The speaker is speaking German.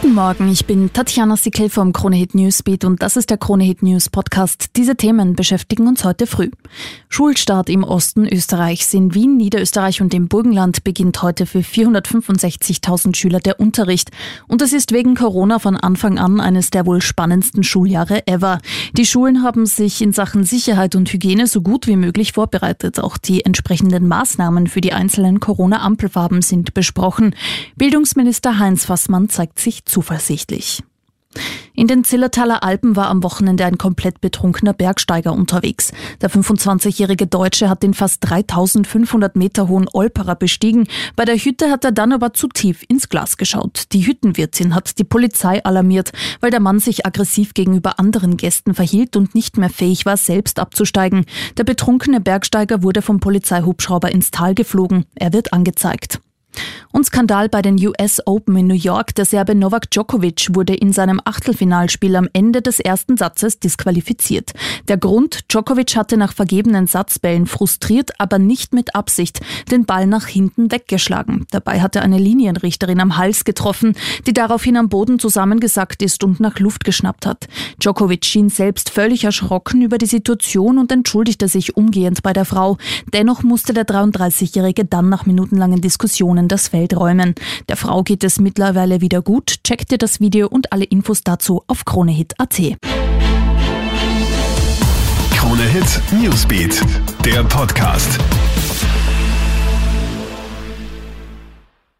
Guten Morgen, ich bin Tatjana Sickel vom Kronehit Newsbeat und das ist der Kronehit News Podcast. Diese Themen beschäftigen uns heute früh. Schulstart im Osten Österreichs. In Wien, Niederösterreich und im Burgenland beginnt heute für 465.000 Schüler der Unterricht. Und es ist wegen Corona von Anfang an eines der wohl spannendsten Schuljahre ever. Die Schulen haben sich in Sachen Sicherheit und Hygiene so gut wie möglich vorbereitet. Auch die entsprechenden Maßnahmen für die einzelnen Corona-Ampelfarben sind besprochen. Bildungsminister Heinz Fassmann zeigt sich zuversichtlich. In den Zillertaler Alpen war am Wochenende ein komplett betrunkener Bergsteiger unterwegs. Der 25-jährige Deutsche hat den fast 3500 Meter hohen Olperer bestiegen. Bei der Hütte hat er dann aber zu tief ins Glas geschaut. Die Hüttenwirtin hat die Polizei alarmiert, weil der Mann sich aggressiv gegenüber anderen Gästen verhielt und nicht mehr fähig war, selbst abzusteigen. Der betrunkene Bergsteiger wurde vom Polizeihubschrauber ins Tal geflogen. Er wird angezeigt. Und Skandal bei den US Open in New York. Der Serbe Novak Djokovic wurde in seinem Achtelfinalspiel am Ende des ersten Satzes disqualifiziert. Der Grund, Djokovic hatte nach vergebenen Satzbällen frustriert, aber nicht mit Absicht, den Ball nach hinten weggeschlagen. Dabei hatte eine Linienrichterin am Hals getroffen, die daraufhin am Boden zusammengesackt ist und nach Luft geschnappt hat. Djokovic schien selbst völlig erschrocken über die Situation und entschuldigte sich umgehend bei der Frau. Dennoch musste der 33-Jährige dann nach minutenlangen Diskussionen das Feld räumen. Der Frau geht es mittlerweile wieder gut. Checkt ihr das Video und alle Infos dazu auf kronehit.at. Kronehit Newsbeat, der Podcast.